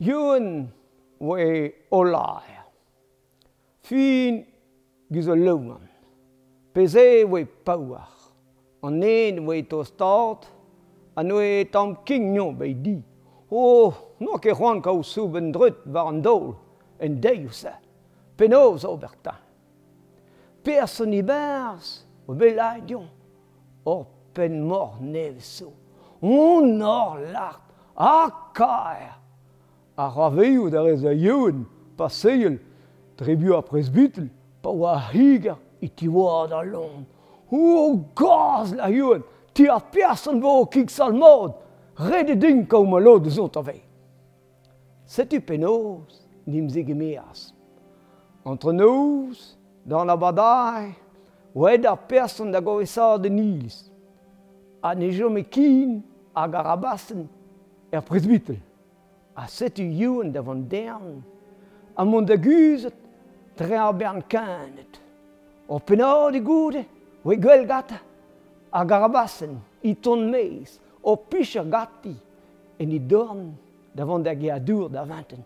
Youn we olaer. Fin giz o laouan. Peze we paouar. An en we to start, an we tam kignon bei di. O, no ke c'hoant kao soub en drut war an dol, en deioù Penoz o berta. Person ibarz, o belai dion, or pen mor nevso. On or lart, a kaer, a raveoù da rez a yeun, pa seil, trebu a presbitel, pa oa higer e tiwad da lont. O gaz la yeun, ti a persan vo kik salmod, red e din kaum ma lo de zot avei. Setu penoz, nimze gemeas. Entre nous, dans la badaille, oed a person da govesa de nils. A ne jome kin, a garabassen er presbitel. a setu youan da van dern, a mont da guzet, tre a bern kanet. O pennaud e goude, we gwell gata, a garabassen, i ton meis, o pischer gatti, en i dorn da van da geadour da vanten.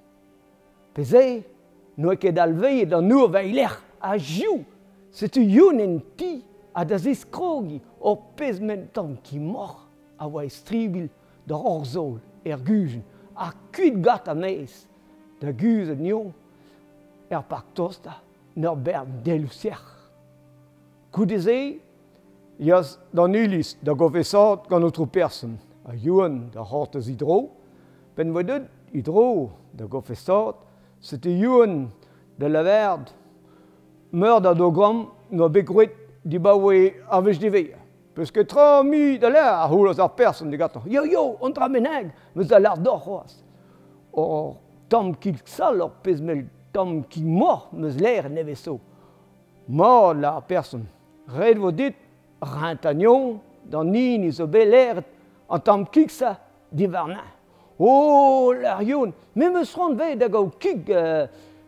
Peze, noe ket al veie da nur a jiu, setu youan en ti, a da ziskrogi, o pezmentan ki mor, a oa estribil da orzol er gujen, a kuit gat a meiz da guz a er pak tosta nor bern delusier. Koudeze, Iaz dan ulis da gofesat gant outro person, a youn da hartez idro, pen voa deud hidro da gofesat, sete yoan da laverd, meur da dogram no begroet di bawe avej de veia. Peus ket tra mi da le a houloz ar person de gato. Yo, yo, on tra meneg, meus da lar dor c'hoaz. Or, tam ki sal or pez mel tam ki mor meus l'air neveso. Mor la person. Red vo dit, rintagnon, dan nin iso be l'air an tam kik sa divarna. O, l'ar yon, me meus ron ve da gao kik uh,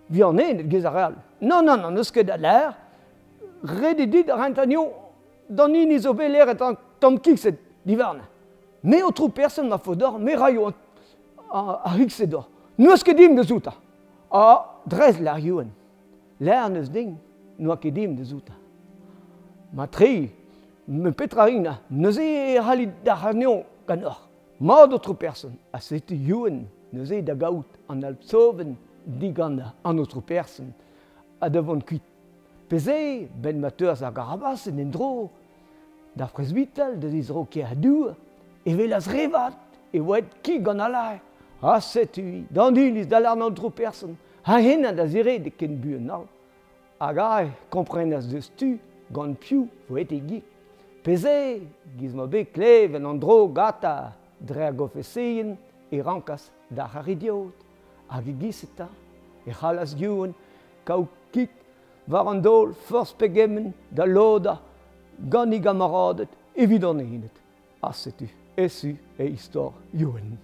vianen et gezaral. Non, non, non, neus ket da l'air, red dit rintagnon, dan ini zo bet et an tamm kikset divarne. Ne o tro person ma fodor, me raio an a hikset dor. Neus ket dim de zouta. A drez la yoen. Lær neus ding, noa ket dim de zouta. Ma tri, me petrarina, neus e halit da haneo gan or. Ma d'autre person, a set yoen, neus e da gaout an alpsoven diganda an autre person, a devon kuit. Peze, ben ma teurs ar garabas en endro, da presbital da diz roke a dour, e velas revat, e oet ki gant alai. Ha setui, dan dilis da l'arn antro person, ha henna da zire de ken buen al. Hag ae, komprenas deus tu, gant piou, voet e gik. Peze, giz ma be klev en andro gata, dre a gofe seien, e rankas da haridiot. Hag e giseta, e c'halas gion, kaou kik, war an dol fors pegemmen da loda gannig gamaradet evit an hinet. Asetu, esu e istor joen.